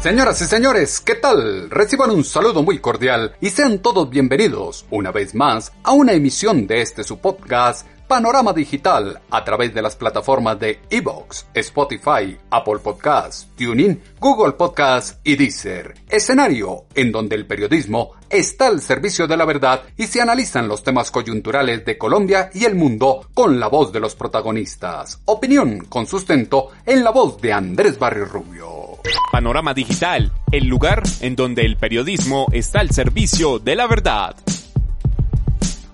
Señoras y señores, ¿qué tal? Reciban un saludo muy cordial y sean todos bienvenidos una vez más a una emisión de este su podcast Panorama Digital a través de las plataformas de Evox, Spotify, Apple Podcasts, TuneIn, Google Podcasts y Deezer. Escenario en donde el periodismo está al servicio de la verdad y se analizan los temas coyunturales de Colombia y el mundo con la voz de los protagonistas. Opinión con sustento en la voz de Andrés Barrio Rubio. Panorama Digital, el lugar en donde el periodismo está al servicio de la verdad.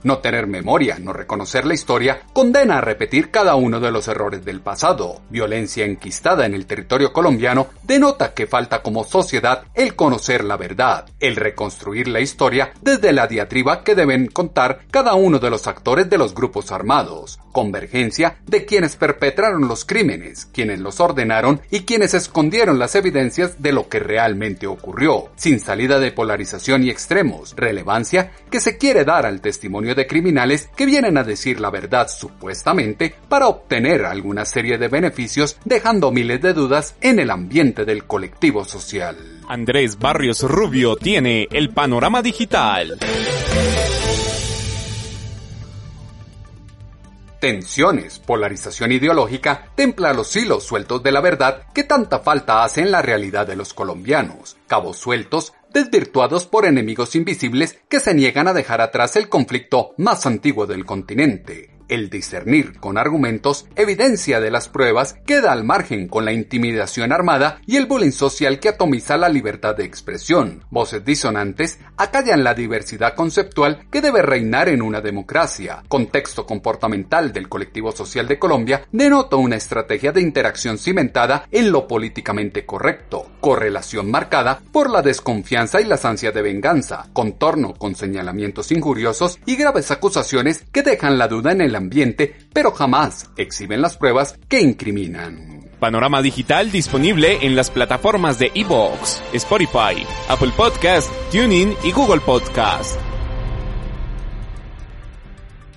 No tener memoria, no reconocer la historia, condena a repetir cada uno de los errores del pasado. Violencia enquistada en el territorio colombiano denota que falta como sociedad el conocer la verdad, el reconstruir la historia desde la diatriba que deben contar cada uno de los actores de los grupos armados, convergencia de quienes perpetraron los crímenes, quienes los ordenaron y quienes escondieron las evidencias de lo que realmente ocurrió, sin salida de polarización y extremos, relevancia que se quiere dar al testimonio de criminales que vienen a decir la verdad supuestamente para obtener alguna serie de beneficios dejando miles de dudas en el ambiente del colectivo social. Andrés Barrios Rubio tiene el panorama digital. Tensiones, polarización ideológica templa los hilos sueltos de la verdad que tanta falta hace en la realidad de los colombianos, cabos sueltos desvirtuados por enemigos invisibles que se niegan a dejar atrás el conflicto más antiguo del continente, el discernir con argumentos evidencia de las pruebas queda al margen con la intimidación armada y el bullying social que atomiza la libertad de expresión. Voces disonantes acallan la diversidad conceptual que debe reinar en una democracia. Contexto comportamental del colectivo social de Colombia denota una estrategia de interacción cimentada en lo políticamente correcto, correlación marcada por la desconfianza y las ansias de venganza, contorno con señalamientos injuriosos y graves acusaciones que dejan la duda en el ambiente, pero jamás exhiben las pruebas que incriminan. Panorama Digital disponible en las plataformas de Evox, Spotify, Apple Podcast, TuneIn y Google Podcast.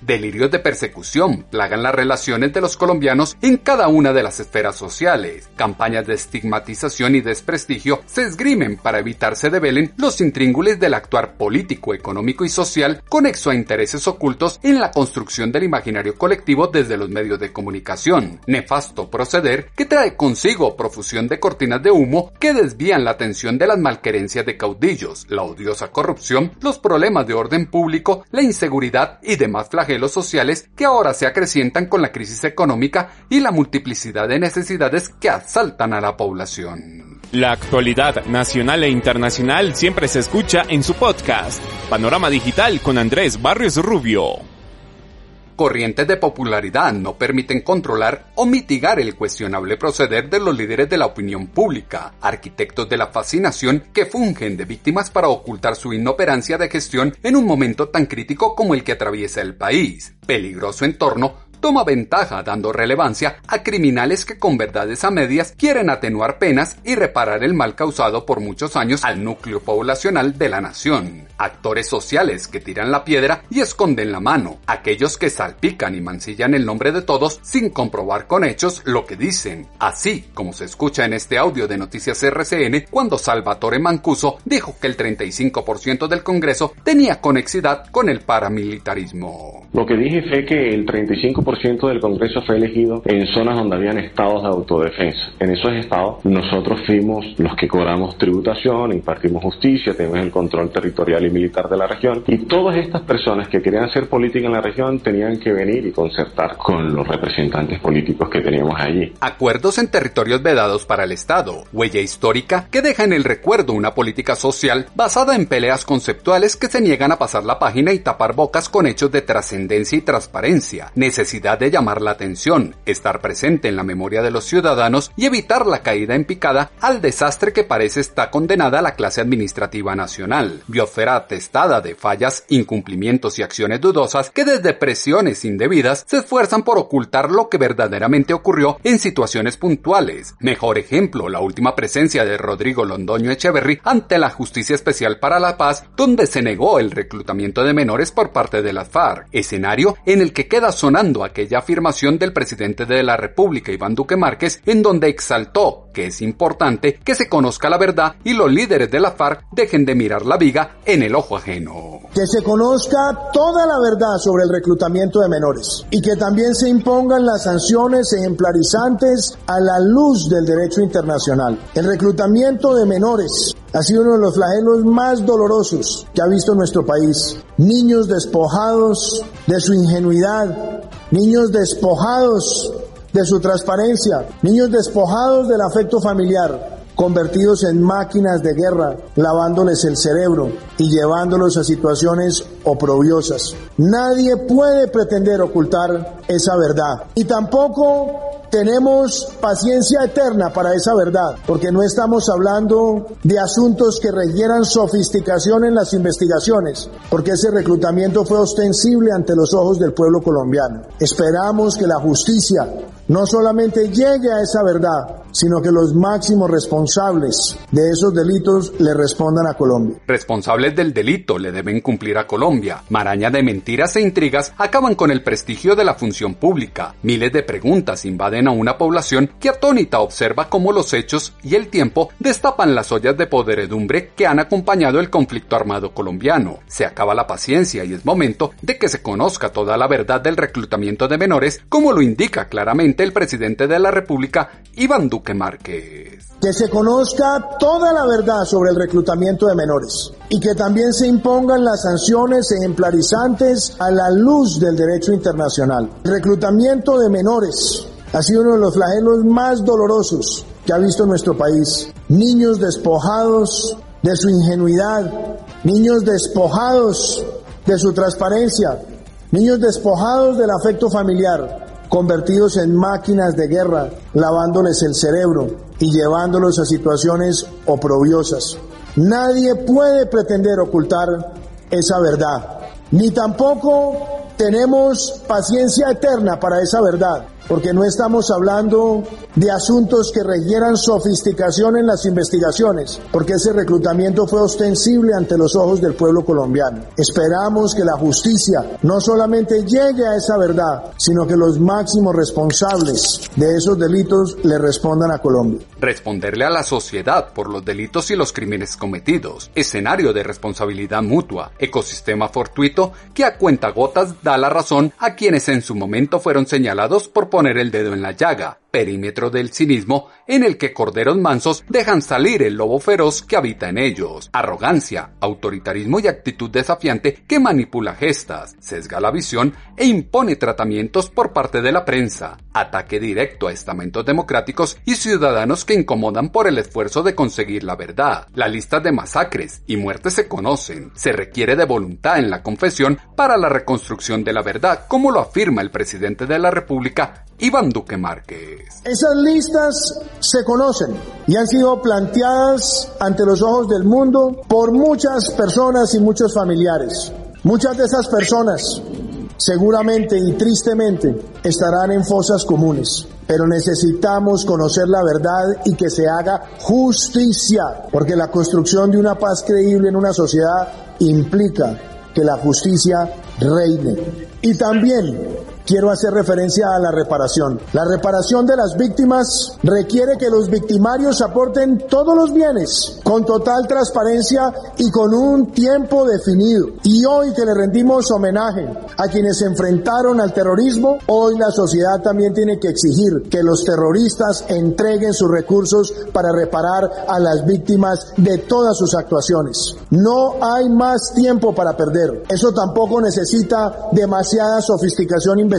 Delirios de persecución plagan las relaciones de los colombianos en cada una de las esferas sociales. Campañas de estigmatización y desprestigio se esgrimen para evitar se develen los intríngules del actuar político, económico y social conexo a intereses ocultos en la construcción del imaginario colectivo desde los medios de comunicación. Nefasto proceder que trae consigo profusión de cortinas de humo que desvían la atención de las malquerencias de caudillos, la odiosa corrupción, los problemas de orden público, la inseguridad y demás flagelos los sociales que ahora se acrecientan con la crisis económica y la multiplicidad de necesidades que asaltan a la población. La actualidad nacional e internacional siempre se escucha en su podcast, Panorama Digital con Andrés Barrios Rubio corrientes de popularidad no permiten controlar o mitigar el cuestionable proceder de los líderes de la opinión pública, arquitectos de la fascinación que fungen de víctimas para ocultar su inoperancia de gestión en un momento tan crítico como el que atraviesa el país. Peligroso entorno toma ventaja dando relevancia a criminales que con verdades a medias quieren atenuar penas y reparar el mal causado por muchos años al núcleo poblacional de la nación. Actores sociales que tiran la piedra y esconden la mano, aquellos que salpican y mancillan el nombre de todos sin comprobar con hechos lo que dicen, así como se escucha en este audio de Noticias RCN cuando Salvatore Mancuso dijo que el 35% del Congreso tenía conexidad con el paramilitarismo. Lo que dije fue que el 35% ciento del Congreso fue elegido en zonas donde habían estados de autodefensa. En esos estados nosotros fuimos los que cobramos tributación, impartimos justicia, tenemos el control territorial y militar de la región y todas estas personas que querían hacer política en la región tenían que venir y concertar con los representantes políticos que teníamos allí. Acuerdos en territorios vedados para el Estado, huella histórica que deja en el recuerdo una política social basada en peleas conceptuales que se niegan a pasar la página y tapar bocas con hechos de trascendencia y transparencia. Necesidad necesidad de llamar la atención, estar presente en la memoria de los ciudadanos y evitar la caída en picada al desastre que parece está condenada la clase administrativa nacional. Biosfera atestada de fallas, incumplimientos y acciones dudosas que desde presiones indebidas se esfuerzan por ocultar lo que verdaderamente ocurrió en situaciones puntuales. Mejor ejemplo, la última presencia de Rodrigo Londoño Echeverry ante la Justicia Especial para la Paz, donde se negó el reclutamiento de menores por parte de las FARC, escenario en el que queda sonando aquella afirmación del presidente de la República, Iván Duque Márquez, en donde exaltó que es importante que se conozca la verdad y los líderes de la FARC dejen de mirar la viga en el ojo ajeno. Que se conozca toda la verdad sobre el reclutamiento de menores y que también se impongan las sanciones ejemplarizantes a la luz del derecho internacional. El reclutamiento de menores ha sido uno de los flagelos más dolorosos que ha visto nuestro país. Niños despojados de su ingenuidad, niños despojados de su transparencia, niños despojados del afecto familiar, convertidos en máquinas de guerra, lavándoles el cerebro y llevándolos a situaciones oprobiosas. Nadie puede pretender ocultar esa verdad. Y tampoco tenemos paciencia eterna para esa verdad, porque no estamos hablando de asuntos que requieran sofisticación en las investigaciones, porque ese reclutamiento fue ostensible ante los ojos del pueblo colombiano. Esperamos que la justicia no solamente llegue a esa verdad, sino que los máximos responsables de esos delitos le respondan a Colombia. Responsables del delito le deben cumplir a Colombia. Maraña de mentiras e intrigas acaban con el prestigio de la función pública. Miles de preguntas invaden a una población que atónita observa cómo los hechos y el tiempo destapan las ollas de poderedumbre que han acompañado el conflicto armado colombiano. Se acaba la paciencia y es momento de que se conozca toda la verdad del reclutamiento de menores, como lo indica claramente el presidente de la República, Iván Duque Márquez. Que se conozca toda la verdad sobre el reclutamiento de menores y que también se impongan las sanciones ejemplarizantes a la luz del derecho internacional. El reclutamiento de menores ha sido uno de los flagelos más dolorosos que ha visto nuestro país. Niños despojados de su ingenuidad, niños despojados de su transparencia, niños despojados del afecto familiar, convertidos en máquinas de guerra, lavándoles el cerebro y llevándolos a situaciones oprobiosas. Nadie puede pretender ocultar esa verdad, ni tampoco tenemos paciencia eterna para esa verdad porque no estamos hablando de asuntos que requieran sofisticación en las investigaciones, porque ese reclutamiento fue ostensible ante los ojos del pueblo colombiano. Esperamos que la justicia no solamente llegue a esa verdad, sino que los máximos responsables de esos delitos le respondan a Colombia. Responderle a la sociedad por los delitos y los crímenes cometidos, escenario de responsabilidad mutua, ecosistema fortuito que a cuentagotas da la razón a quienes en su momento fueron señalados por poner el dedo en la llaga, perímetro del cinismo en el que corderos mansos dejan salir el lobo feroz que habita en ellos, arrogancia, autoritarismo y actitud desafiante que manipula gestas, sesga la visión e impone tratamientos por parte de la prensa, ataque directo a estamentos democráticos y ciudadanos que incomodan por el esfuerzo de conseguir la verdad. Las listas de masacres y muertes se conocen, se requiere de voluntad en la confesión para la reconstrucción de la verdad, como lo afirma el presidente de la República, Iván Duque Márquez. Esas listas se conocen y han sido planteadas ante los ojos del mundo por muchas personas y muchos familiares. Muchas de esas personas seguramente y tristemente estarán en fosas comunes, pero necesitamos conocer la verdad y que se haga justicia, porque la construcción de una paz creíble en una sociedad implica que la justicia reine. Y también quiero hacer referencia a la reparación. La reparación de las víctimas requiere que los victimarios aporten todos los bienes con total transparencia y con un tiempo definido. Y hoy que le rendimos homenaje a quienes se enfrentaron al terrorismo, hoy la sociedad también tiene que exigir que los terroristas entreguen sus recursos para reparar a las víctimas de todas sus actuaciones. No hay más tiempo para perder. Eso tampoco necesita demasiada sofisticación investigativa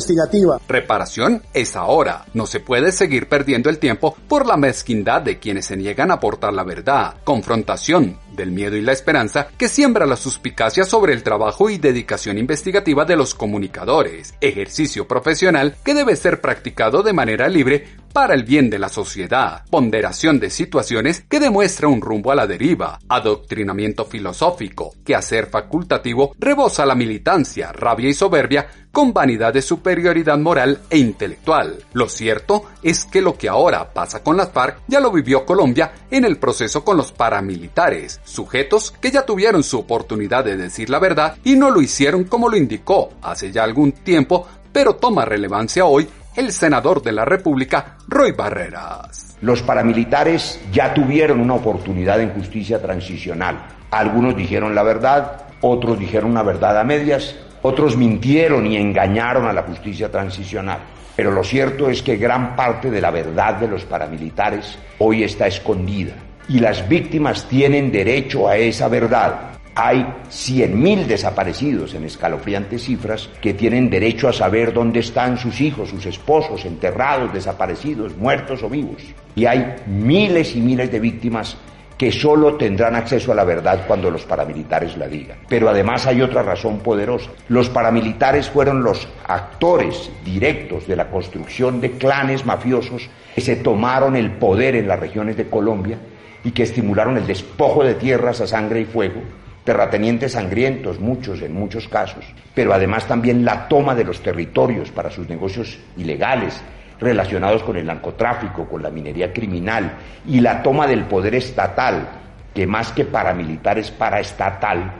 Reparación es ahora. No se puede seguir perdiendo el tiempo por la mezquindad de quienes se niegan a aportar la verdad. Confrontación del miedo y la esperanza que siembra la suspicacia sobre el trabajo y dedicación investigativa de los comunicadores. Ejercicio profesional que debe ser practicado de manera libre para el bien de la sociedad, ponderación de situaciones que demuestra un rumbo a la deriva, adoctrinamiento filosófico, que hacer facultativo rebosa la militancia, rabia y soberbia con vanidad de superioridad moral e intelectual. Lo cierto es que lo que ahora pasa con las FARC ya lo vivió Colombia en el proceso con los paramilitares, sujetos que ya tuvieron su oportunidad de decir la verdad y no lo hicieron como lo indicó hace ya algún tiempo, pero toma relevancia hoy el senador de la República, Roy Barreras. Los paramilitares ya tuvieron una oportunidad en justicia transicional. Algunos dijeron la verdad, otros dijeron una verdad a medias, otros mintieron y engañaron a la justicia transicional. Pero lo cierto es que gran parte de la verdad de los paramilitares hoy está escondida y las víctimas tienen derecho a esa verdad hay 100.000 desaparecidos en escalofriantes cifras que tienen derecho a saber dónde están sus hijos, sus esposos, enterrados, desaparecidos, muertos o vivos. Y hay miles y miles de víctimas que solo tendrán acceso a la verdad cuando los paramilitares la digan. Pero además hay otra razón poderosa. Los paramilitares fueron los actores directos de la construcción de clanes mafiosos que se tomaron el poder en las regiones de Colombia y que estimularon el despojo de tierras a sangre y fuego terratenientes sangrientos, muchos en muchos casos, pero además también la toma de los territorios para sus negocios ilegales relacionados con el narcotráfico, con la minería criminal y la toma del poder estatal, que más que paramilitar es paraestatal,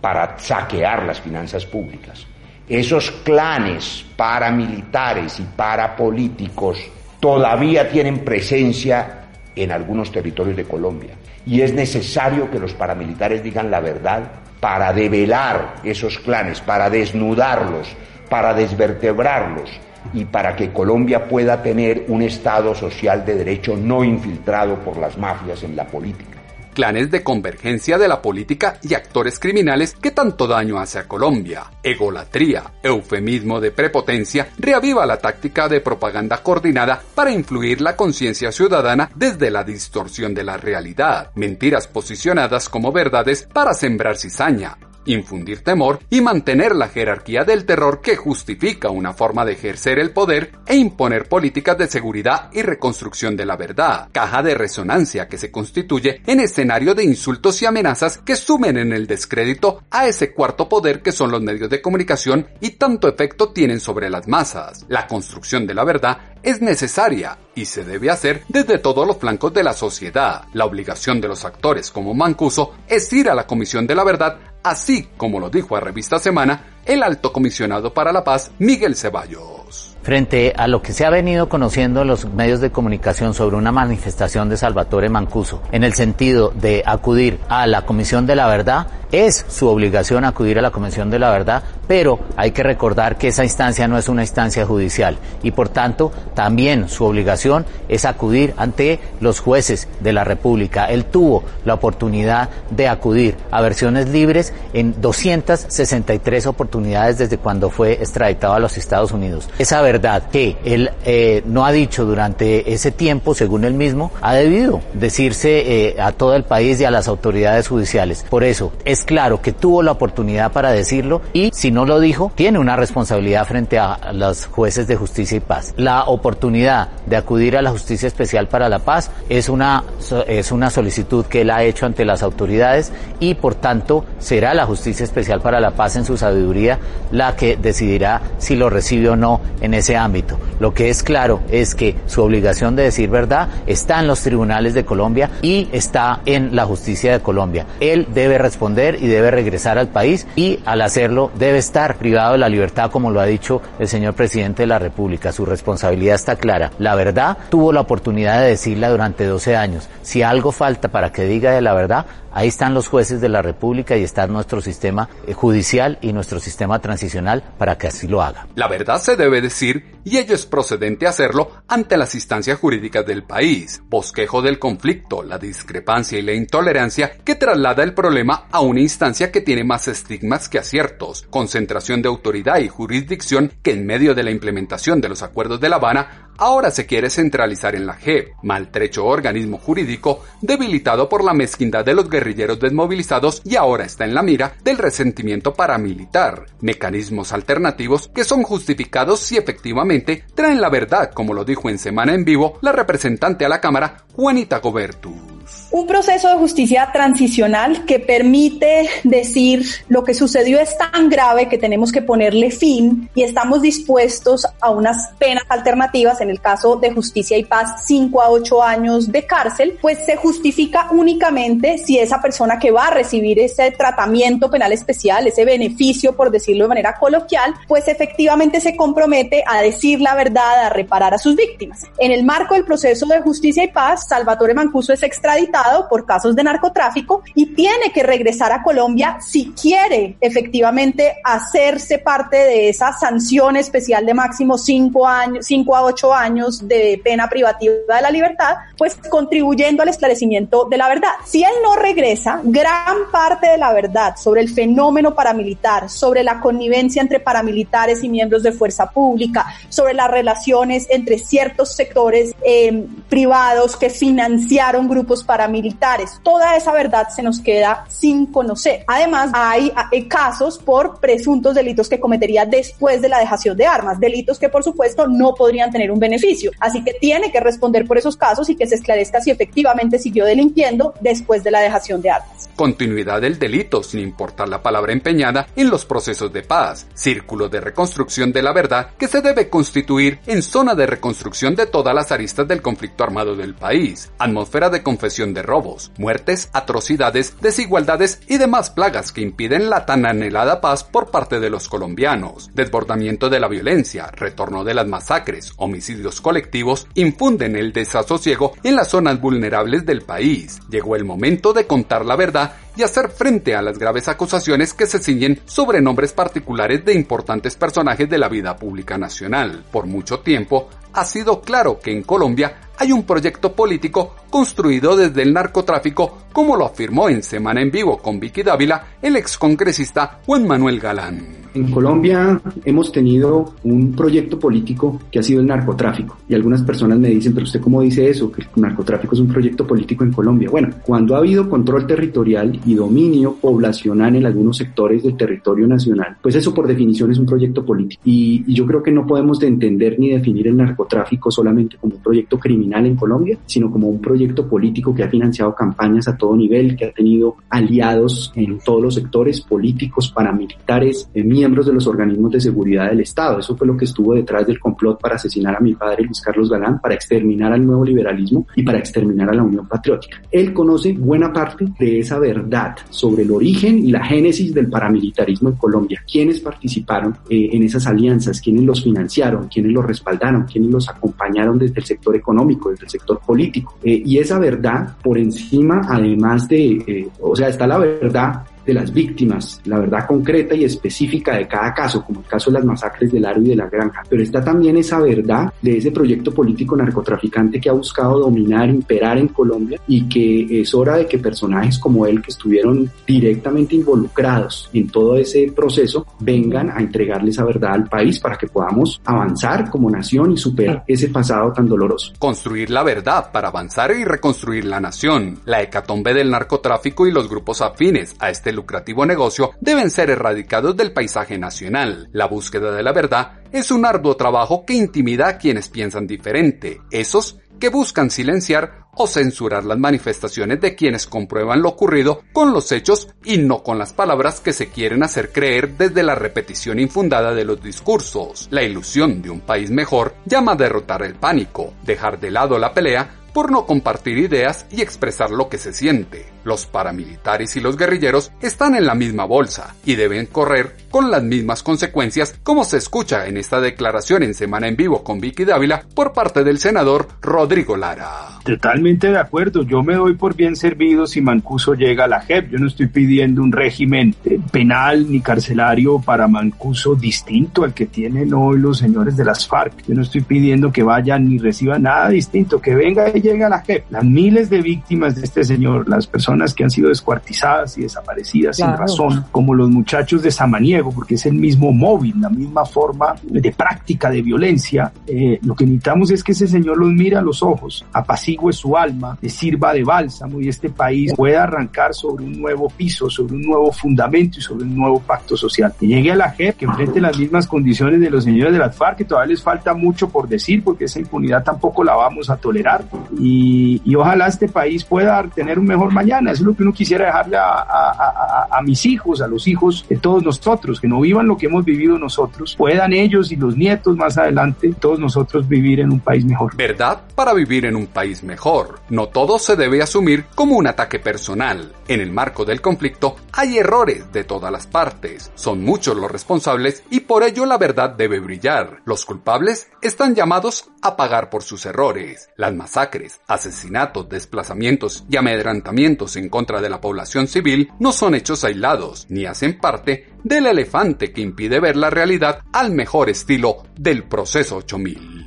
para saquear las finanzas públicas. Esos clanes paramilitares y parapolíticos todavía tienen presencia en algunos territorios de Colombia. Y es necesario que los paramilitares digan la verdad para develar esos clanes, para desnudarlos, para desvertebrarlos y para que Colombia pueda tener un Estado social de derecho no infiltrado por las mafias en la política clanes de convergencia de la política y actores criminales que tanto daño hace a Colombia. Egolatría, eufemismo de prepotencia, reaviva la táctica de propaganda coordinada para influir la conciencia ciudadana desde la distorsión de la realidad. Mentiras posicionadas como verdades para sembrar cizaña, infundir temor y mantener la jerarquía del terror que justifica una forma de ejercer el poder e imponer políticas de seguridad y reconstrucción de la verdad, caja de resonancia que se constituye en escenario de insultos y amenazas que sumen en el descrédito a ese cuarto poder que son los medios de comunicación y tanto efecto tienen sobre las masas. La construcción de la verdad es necesaria y se debe hacer desde todos los flancos de la sociedad. La obligación de los actores como Mancuso es ir a la Comisión de la Verdad así como lo dijo a Revista Semana el alto comisionado para la paz, Miguel Ceballos. Frente a lo que se ha venido conociendo en los medios de comunicación sobre una manifestación de Salvatore Mancuso, en el sentido de acudir a la Comisión de la Verdad, es su obligación acudir a la Comisión de la Verdad, pero hay que recordar que esa instancia no es una instancia judicial y por tanto también su obligación es acudir ante los jueces de la República. Él tuvo la oportunidad de acudir a versiones libres en 263 oportunidades desde cuando fue extraditado a los Estados Unidos. Esa verdad que él eh, no ha dicho durante ese tiempo, según él mismo, ha debido decirse eh, a todo el país y a las autoridades judiciales. Por eso, es claro que tuvo la oportunidad para decirlo y si no lo dijo, tiene una responsabilidad frente a los jueces de justicia y paz. La oportunidad de acudir a la Justicia Especial para la Paz es una, es una solicitud que él ha hecho ante las autoridades y por tanto será la Justicia Especial para la Paz en su sabiduría la que decidirá si lo recibe o no en ese ámbito. Lo que es claro es que su obligación de decir verdad está en los tribunales de Colombia y está en la justicia de Colombia. Él debe responder y debe regresar al país y al hacerlo debe estar privado de la libertad como lo ha dicho el señor presidente de la República. Su responsabilidad está clara. La verdad tuvo la oportunidad de decirla durante 12 años. Si algo falta para que diga de la verdad, Ahí están los jueces de la República y está nuestro sistema eh, judicial y nuestro sistema transicional para que así lo haga. La verdad se debe decir y ello es procedente hacerlo ante las instancias jurídicas del país. Bosquejo del conflicto, la discrepancia y la intolerancia que traslada el problema a una instancia que tiene más estigmas que aciertos. Concentración de autoridad y jurisdicción que en medio de la implementación de los acuerdos de La Habana ahora se quiere centralizar en la JEP, maltrecho organismo jurídico debilitado por la mezquindad de los guerrilleros desmovilizados y ahora está en la mira del resentimiento paramilitar, mecanismos alternativos que son justificados si efectivamente traen la verdad, como lo dijo en Semana en Vivo la representante a la Cámara, Juanita Gobertu. Un proceso de justicia transicional que permite decir lo que sucedió es tan grave que tenemos que ponerle fin y estamos dispuestos a unas penas alternativas, en el caso de justicia y paz, 5 a 8 años de cárcel, pues se justifica únicamente si esa persona que va a recibir ese tratamiento penal especial, ese beneficio, por decirlo de manera coloquial, pues efectivamente se compromete a decir la verdad, a reparar a sus víctimas. En el marco del proceso de justicia y paz, Salvatore Mancuso es extraditado por casos de narcotráfico y tiene que regresar a Colombia si quiere efectivamente hacerse parte de esa sanción especial de máximo 5 años, 5 a 8 años de pena privativa de la libertad, pues contribuyendo al esclarecimiento de la verdad. Si él no regresa, gran parte de la verdad sobre el fenómeno paramilitar, sobre la connivencia entre paramilitares y miembros de fuerza pública, sobre las relaciones entre ciertos sectores eh, privados que financiaron grupos paramilitares, militares. Toda esa verdad se nos queda sin conocer. Además, hay, casos por presuntos delitos que cometería después de la dejación de armas, delitos que por supuesto no podrían tener un beneficio. Así que tiene que responder por esos casos y que se esclarezca si efectivamente siguió delinquiendo después de la dejación de armas. Continuidad del delito, sin importar la palabra empeñada, en los procesos de paz. Círculo de reconstrucción de la verdad que se debe constituir en zona de reconstrucción de todas las aristas del conflicto armado del país. Atmósfera de confesión de robos, muertes, atrocidades, desigualdades y demás plagas que impiden la tan anhelada paz por parte de los colombianos. Desbordamiento de la violencia, retorno de las masacres, homicidios colectivos, infunden el desasosiego en las zonas vulnerables del país. Llegó el momento de contar la verdad y hacer frente a las graves acusaciones que se ciñen sobre nombres particulares de importantes personajes de la vida pública nacional. Por mucho tiempo, ha sido claro que en Colombia hay un proyecto político construido desde el narcotráfico, como lo afirmó en Semana en Vivo con Vicky Dávila el excongresista Juan Manuel Galán. En Colombia hemos tenido un proyecto político que ha sido el narcotráfico. Y algunas personas me dicen, pero usted cómo dice eso, que el narcotráfico es un proyecto político en Colombia. Bueno, cuando ha habido control territorial y dominio poblacional en algunos sectores del territorio nacional, pues eso por definición es un proyecto político. Y, y yo creo que no podemos de entender ni definir el narcotráfico solamente como un proyecto criminal en Colombia, sino como un proyecto político que ha financiado campañas a todo nivel, que ha tenido aliados en todos los sectores políticos, paramilitares, eh, miembros de los organismos de seguridad del Estado. Eso fue lo que estuvo detrás del complot para asesinar a mi padre Luis Carlos Galán, para exterminar al nuevo liberalismo y para exterminar a la Unión Patriótica. Él conoce buena parte de esa verdad sobre el origen y la génesis del paramilitarismo en Colombia, quiénes participaron eh, en esas alianzas, quiénes los financiaron, quiénes los respaldaron, quiénes los acompañaron desde el sector económico, desde el sector político. Eh, y esa verdad, por encima, además de, eh, o sea, está la verdad de las víctimas, la verdad concreta y específica de cada caso, como el caso de las masacres del Aro y de la Granja. Pero está también esa verdad de ese proyecto político narcotraficante que ha buscado dominar, imperar en Colombia y que es hora de que personajes como él, que estuvieron directamente involucrados en todo ese proceso, vengan a entregarle esa verdad al país para que podamos avanzar como nación y superar ese pasado tan doloroso. Construir la verdad para avanzar y reconstruir la nación. La hecatombe del narcotráfico y los grupos afines a este lucrativo negocio deben ser erradicados del paisaje nacional. La búsqueda de la verdad es un arduo trabajo que intimida a quienes piensan diferente, esos que buscan silenciar o censurar las manifestaciones de quienes comprueban lo ocurrido con los hechos y no con las palabras que se quieren hacer creer desde la repetición infundada de los discursos. La ilusión de un país mejor llama a derrotar el pánico, dejar de lado la pelea por no compartir ideas y expresar lo que se siente. Los paramilitares y los guerrilleros están en la misma bolsa y deben correr con las mismas consecuencias como se escucha en esta declaración en Semana en Vivo con Vicky Dávila por parte del senador Rodrigo Lara. Totalmente de acuerdo, yo me doy por bien servido si Mancuso llega a la JEP, yo no estoy pidiendo un régimen eh, penal ni carcelario para Mancuso distinto al que tienen hoy los señores de las FARC, yo no estoy pidiendo que vayan ni reciban nada distinto, que venga y llega la JEP? Las miles de víctimas de este señor, las personas que han sido descuartizadas y desaparecidas sin razón, como los muchachos de Samaniego, porque es el mismo móvil, la misma forma de práctica de violencia. Eh, lo que necesitamos es que ese señor los mire a los ojos, apacigüe su alma, le sirva de bálsamo y este país pueda arrancar sobre un nuevo piso, sobre un nuevo fundamento y sobre un nuevo pacto social. Que llegue a la JEP, que enfrente las mismas condiciones de los señores de las FARC, que todavía les falta mucho por decir, porque esa impunidad tampoco la vamos a tolerar. Y, ojalá este país pueda tener un mejor mañana. Eso es lo que uno quisiera dejarle a mis hijos, a los hijos de todos nosotros, que no vivan lo que hemos vivido nosotros, puedan ellos y los nietos más adelante, todos nosotros vivir en un país mejor. ¿Verdad? Para vivir en un país mejor. No todo se debe asumir como un ataque personal. En el marco del conflicto hay errores de todas las partes. Son muchos los responsables y por ello la verdad debe brillar. Los culpables están llamados a pagar por sus errores. Las masacres, asesinatos, desplazamientos y amedrantamientos en contra de la población civil no son hechos aislados ni hacen parte del elefante que impide ver la realidad al mejor estilo del proceso 8000.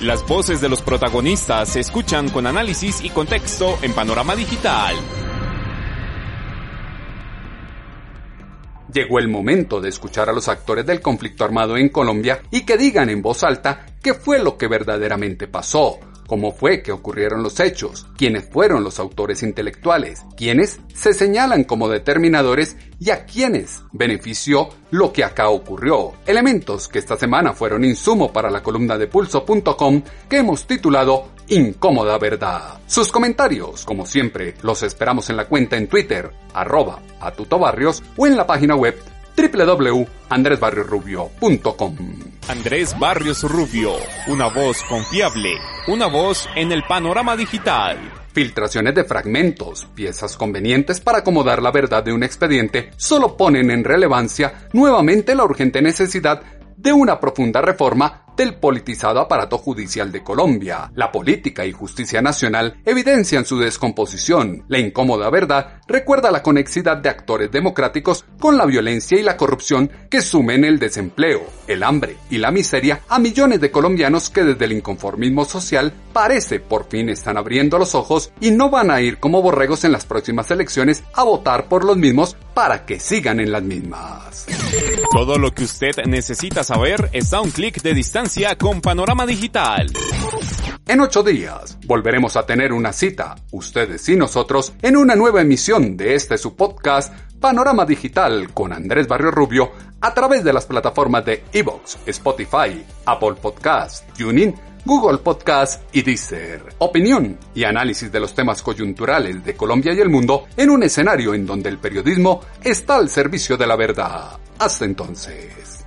Las voces de los protagonistas se escuchan con análisis y contexto en Panorama Digital. Llegó el momento de escuchar a los actores del conflicto armado en Colombia y que digan en voz alta qué fue lo que verdaderamente pasó, cómo fue que ocurrieron los hechos, quiénes fueron los autores intelectuales, quiénes se señalan como determinadores y a quiénes benefició lo que acá ocurrió. Elementos que esta semana fueron insumo para la columna de pulso.com que hemos titulado Incómoda Verdad. Sus comentarios, como siempre, los esperamos en la cuenta en Twitter, arroba a o en la página web www.andresbarriosrubio.com. Andrés Barrios Rubio, una voz confiable, una voz en el panorama digital. Filtraciones de fragmentos, piezas convenientes para acomodar la verdad de un expediente, solo ponen en relevancia nuevamente la urgente necesidad de una profunda reforma del politizado aparato judicial de Colombia. La política y justicia nacional evidencian su descomposición. La incómoda verdad recuerda la conexidad de actores democráticos con la violencia y la corrupción que sumen el desempleo, el hambre y la miseria a millones de colombianos que desde el inconformismo social parece por fin están abriendo los ojos y no van a ir como borregos en las próximas elecciones a votar por los mismos para que sigan en las mismas. Todo lo que usted necesita saber está a un clic de distancia con Panorama Digital. En ocho días volveremos a tener una cita, ustedes y nosotros, en una nueva emisión de este su podcast Panorama Digital con Andrés Barrio Rubio a través de las plataformas de Evox, Spotify, Apple Podcast, TuneIn, Google Podcast y Deezer. Opinión y análisis de los temas coyunturales de Colombia y el mundo en un escenario en donde el periodismo está al servicio de la verdad. Hasta entonces.